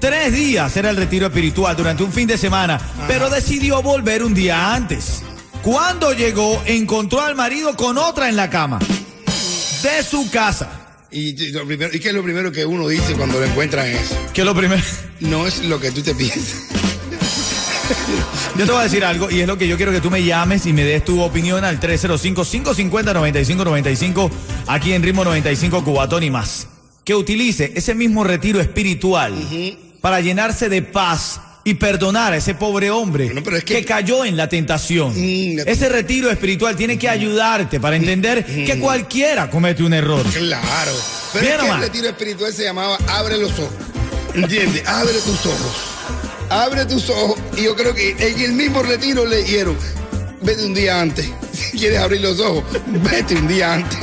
Tres días era el retiro espiritual durante un fin de semana, pero decidió volver un día antes. Cuando llegó, encontró al marido con otra en la cama de su casa. Y, y lo primero, ¿y qué es lo primero que uno dice cuando lo encuentran eso? Que lo primero. No es lo que tú te piensas. Yo te voy a decir algo y es lo que yo quiero que tú me llames y me des tu opinión al 305-550-9595 aquí en Ritmo 95 Cubatón y más. Que utilice ese mismo retiro espiritual para llenarse de paz y perdonar a ese pobre hombre Bueno, pero es que- cayó en la tentación. Mm, la- ese retiro espiritual tiene que ayudarte para entender que cualquiera comete un error. Claro. Pero es que el retiro espiritual se llamaba Abre los ojos. ¿Entiendes? Abre tus ojos. Abre tus ojos. Y yo creo que en el mismo retiro le dijeron, vete un día antes. Si quieres abrir los ojos, vete un día antes.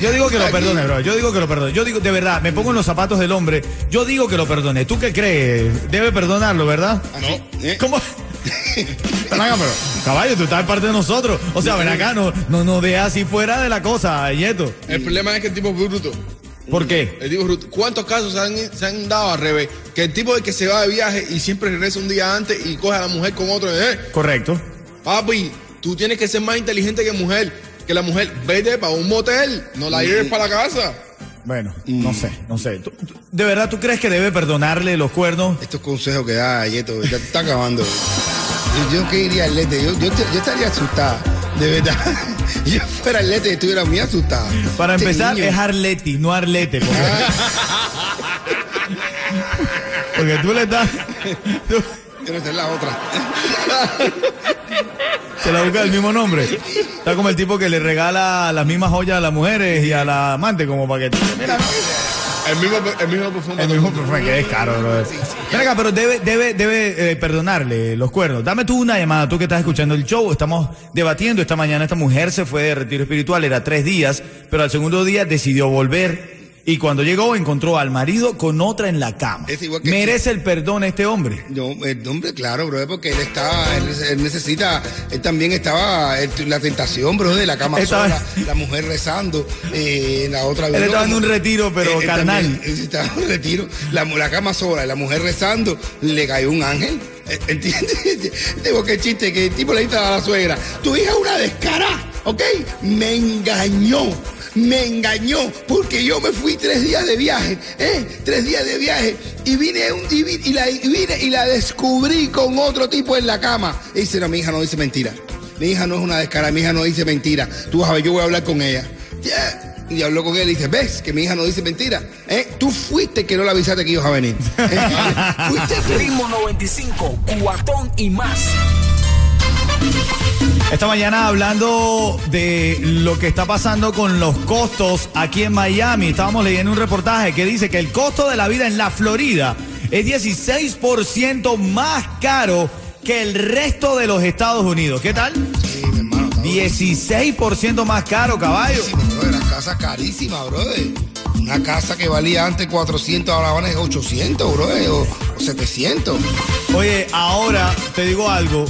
Yo digo que lo perdone, bro. Yo digo que lo perdone. Yo digo, de verdad, me pongo en los zapatos del hombre. Yo digo que lo perdone. ¿Tú qué crees? Debe perdonarlo, ¿verdad? Así, ¿eh? ¿Cómo? Ven acá, pero, caballo, tú estás en parte de nosotros. O sea, ven acá, no, no, no así fuera de la cosa, Yeto. El problema es que el tipo es bruto. ¿Por qué? El tipo es bruto. ¿Cuántos casos se han, se han dado al revés? Que el tipo de que se va de viaje y siempre regresa un día antes y coge a la mujer con otro. ¿eh? Correcto. Papi, tú tienes que ser más inteligente que mujer. Que la mujer vete para un motel, no la lleves para la casa. Bueno, no sé, no sé. ¿Tú- tú- ¿De verdad tú crees que debe perdonarle los cuernos? Estos consejos que da Yeto, ya te está acabando. Yo, que iría al Lete, yo, yo, yo estaría asustada, de verdad. Yo fuera al Lete estuviera muy asustada. Para Este empezar, niño. es Arleti, no Arlete. Porque, porque tú le estás. tú- no sé la otra. Se la busca el mismo nombre. Está como el tipo que le regala las mismas joyas a las mujeres y a la amante, como para que. Mira, El mismo, el mismo perfume. el mismo perfume, que es caro. Ven acá, pero debe, debe, debe eh, perdonarle los cuernos. Dame tú una llamada, tú que estás escuchando el show. Estamos debatiendo esta mañana. Esta mujer se fue de retiro espiritual, era tres días, pero al segundo día decidió volver. Y cuando llegó, encontró al marido con otra en la cama. Es igual que- Merece el perdón este hombre. No, el hombre, claro, bro, porque él está, él, él necesita, él también estaba, él- la tentación, bro, de la cama Estaba- sola, la mujer rezando, eh, la otra Él estaba en un retiro, pero él carnal. también, él estaba en un retiro, la, la cama sola, la mujer rezando, le cayó un ángel. Eh, ¿Entiendes? Digo que chiste, que el tipo le dice a la suegra, tu hija es una descarada, ¿ok? Me engañó, me engañó, porque yo me fui tres días de viaje, ¿eh? Tres días de viaje, y vine, un, y, vi- y la, y vine y la descubrí con otro tipo en la cama. Y dice, no, mi hija no dice mentira. Mi hija no es una descarada, mi hija no dice mentira. Tú vas a ver, yo voy a hablar con ella. Yeah. Y habló con él y dice, ves que mi hija no dice mentira. ¿Eh? Tú fuiste que no le avisaste que ibas a venir. ¿Eh? fuiste. Ritmo 95, cuatón y más. Esta mañana hablando de lo que está pasando con los costos aquí en Miami. Estábamos leyendo un reportaje que dice que el costo de la vida en la Florida es 16% más caro que el resto de los Estados Unidos. ¿Qué tal? Sí, mi hermano. está 16% más caro, caballo. buenísimo, brother. La casa carísima, brother. Una casa que valía antes 400, ahora vale 800, brother, o, o 700. Oye, ahora te digo algo.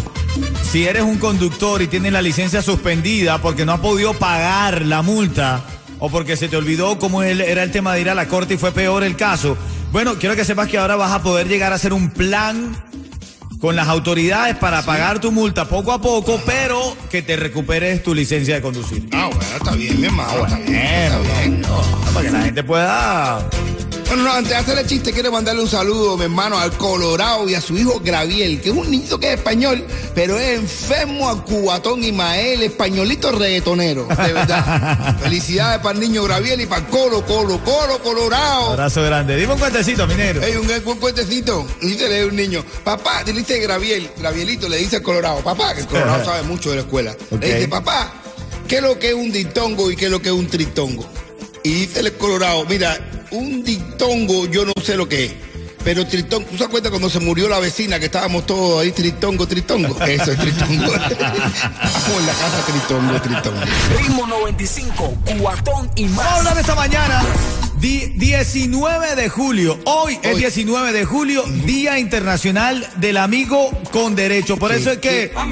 Si eres un conductor y tienes la licencia suspendida porque no has podido pagar la multa o porque se te olvidó cómo era el tema de ir a la corte y fue peor el caso, bueno, quiero que sepas que ahora vas a poder llegar a hacer un plan con las autoridades para pagar tu multa poco a poco, pero que te recuperes tu licencia de conducir. Ah, bueno, está bien, mi hermano. está bien, está bien. para que la gente pueda... Bueno, no, antes de hacer el chiste, quiero mandarle un saludo, mi hermano, al Colorado y a su hijo Graviel, que es un niñito que es español, pero es enfermo a Cubatón Ismael, españolito reggaetonero, de verdad. Felicidades para el niño Graviel y para el Colo, Colo, Colo, Colorado. Abrazo grande. Dime un cuentecito, minero. Hay un buen cuentecito. Dice a un niño, papá, le dice Graviel, Gravielito le dice al Colorado, papá, que el Colorado sabe mucho de la escuela. Ok. Le dice, papá, ¿qué es lo que es un dictongo y qué es lo que es un tritongo? Y dice el Colorado, mira, un dictongo yo no sé lo que es, Pero tritón, ¿tú se acuerdas cuando se murió la vecina que estábamos todos ahí tritongo, tritongo? Eso es tritongo. Estamos en la casa tritongo, tritongo. Ritmo 95, cuatón y Vamos a más. hablar esta mañana. Di- 19 de julio. Hoy, es Hoy. 19 de julio, Día Internacional del Amigo con Derecho. Por Sí, eso es que. A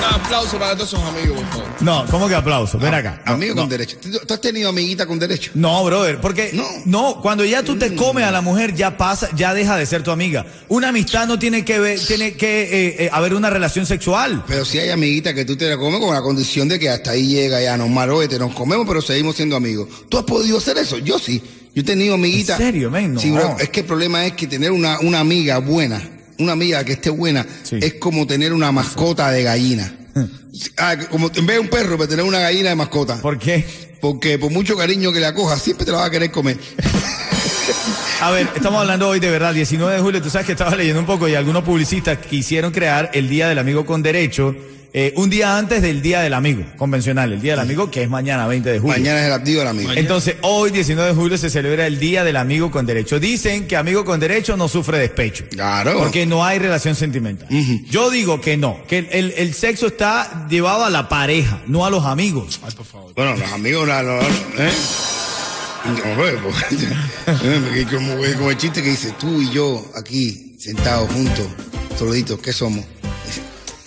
Un aplauso para todos esos amigos, por favor. No, ¿cómo que aplauso? Ven acá. No, amigo no. con derecho. ¿Tú has tenido amiguita con derecho? No, brother, porque no. No. cuando ya tú te comes a la mujer ya pasa, ya deja de ser tu amiga. Una amistad no tiene que ver, tiene que eh, eh, haber una relación sexual. Pero si hay amiguita que tú te la comes con la condición de que hasta ahí llega ya, nos maroete, nos comemos, pero seguimos siendo amigos. ¿Tú has podido hacer eso? Yo sí. Yo he tenido amiguitas. ¿En serio, men? No. Sí, bro. Es que el problema es que tener una, una amiga buena, una amiga que esté buena, Sí. es como tener una mascota de gallina. Ah, como en vez de un perro, pero tener una gallina de mascota. ¿Por qué? Porque por mucho cariño que la cojas, siempre te la va a querer comer. A ver, estamos hablando hoy de verdad, 19 de julio, tú sabes que estaba leyendo un poco y algunos publicistas quisieron crear el Día del Amigo con Derecho eh, un día antes del Día del Amigo convencional, el Día del Amigo que es mañana 20 de julio. Mañana es el día del amigo. Entonces, hoy, 19 de julio, se celebra el Día del Amigo con Derecho. Dicen que amigo con derecho no sufre despecho. Claro. Porque no hay relación sentimental. Yo digo que no, que el, el sexo está llevado a la pareja, no a los amigos. Ay, por favor. Bueno, los amigos, no, no, ¿eh? No, pues, porque- como, como el chiste que dice, tú y yo aquí, sentados juntos, solitos, ¿qué somos?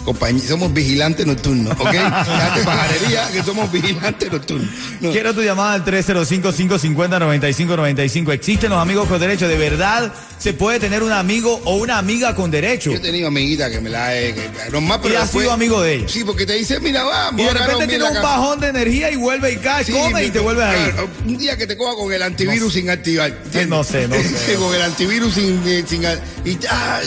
Compañ- somos vigilantes nocturnos, ¿ok? Date pajarería que somos vigilantes nocturnos. No. Quiero tu llamada al 305-550-9595. ¿Existen los amigos con derecho? ¿De verdad se puede tener un amigo o una amiga con derecho? Yo he tenido amiguitas que me la he... Que, normal, pero Y has sido amigo de ellas. Sí, porque te dice, mira, vamos. Y de a repente tiene un bajón de energía y vuelve y cae, Sí, come y te vuelves ahí. claro, Un día que te coja con el antivirus sin activar. ¿entiendes? No sé, no sé. con el antivirus sin. eh, sin a- y, ca-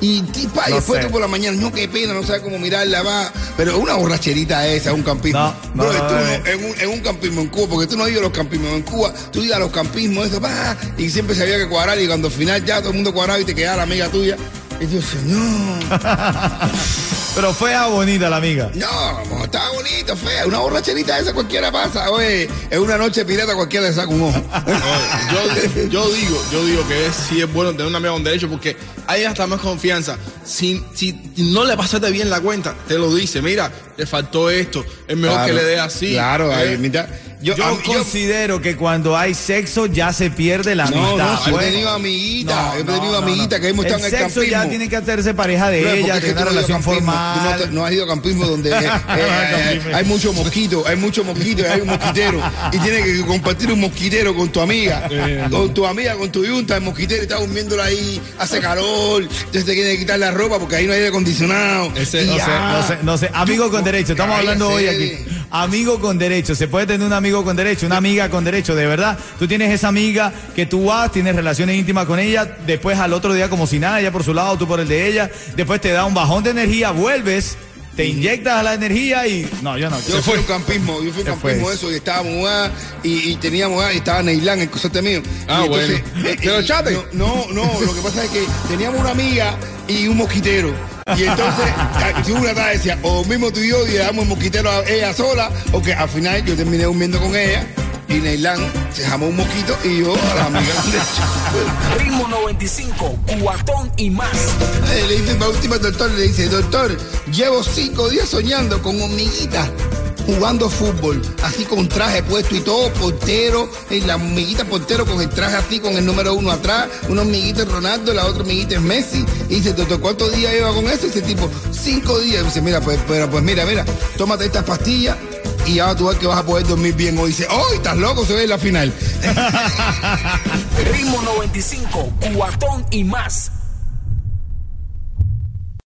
y, y, pa, y después tú por la mañana, no, qué pena, no sabes cómo mirarla, va. Pero una borracherita esa, un campismo. No, no, Bro, no, tú no, no- no. en, un, en un campismo en Cuba, porque tú no a los campismos en Cuba, tú ibas a los campismos, eso, va, y siempre se había que cuadrar, y cuando al final ya todo el mundo cuadraba y te quedaba la amiga tuya. Y yo, señor. Pero fea o bonita la amiga. No, estaba bonito, fea. Una borracherita esa cualquiera pasa. Oye, en una noche pirata cualquiera le saca un ojo. Yo, yo digo, yo digo que es, sí es bueno tener un amigo con derecho porque hay hasta más confianza. Si, si no le pasaste bien la cuenta, te lo dice, mira, le faltó esto, es mejor Claro, que le dé así. Claro, ¿eh? ahí, mira. Yo, considero que cuando hay sexo ya se pierde la no, amistad. no, he tenido amiguitas, No, he tenido no. que hemos estado en el sexo campismo. ya tiene que hacerse pareja de ella, tener una no has ido a relación campismo, tú no formal. te- no has ido a campismo donde eh, eh, hay mucho mosquito, hay mucho mosquito y hay un mosquitero. Y tienes que compartir un mosquitero con tu amiga. Con tu amiga, con tu yunta, el mosquitero está durmiéndola ahí, hace calor, entonces te quiere quitar la ropa porque ahí no hay aire acondicionado. Ese- no, sé, no sé, no sé. Amigo con derecho, estamos hablando hoy aquí. Amigo con derecho, se puede tener un amigo con derecho, una amiga con derecho, de verdad. Tú tienes esa amiga que tú vas, tienes relaciones íntimas con ella, después al otro día como si nada, ella por su lado, tú por el de ella, después te da un bajón de energía, vuelves, te inyectas a la energía y... No, yo no. Yo fui un campismo, yo fui un campismo eso y estábamos y, y teníamos y estaba Neilán, el cosote mío. Ah, bueno. ¿Te lo eh, echaste? No, no, no, lo que pasa es que teníamos una amiga y un mosquitero. Y entonces, ah, si una tarde decía, o mismo tú y yo y le damos el mosquitero a ella sola, o que al final yo terminé durmiendo con ella y Neilán se jamó un mosquito y yo a la amiga. Ritmo 95, cuatón y más. Le dice la última al doctor, le dice, doctor, llevo cinco días soñando con hormiguitas jugando fútbol, así con traje puesto y todo, portero, y la hormiguita portero con el traje así, con el número uno atrás, una hormiguita es Ronaldo, la otra hormiguita es Messi. Y dice, doctor, ¿cuántos días lleva con eso? Y dice, tipo, cinco días. Y dice, mira, pues, pues mira, mira, tómate estas pastillas y ya tú ves que vas a poder dormir bien. O dice, ¡oh, estás loco! Se ve la final. Ritmo 95, cuatón y más.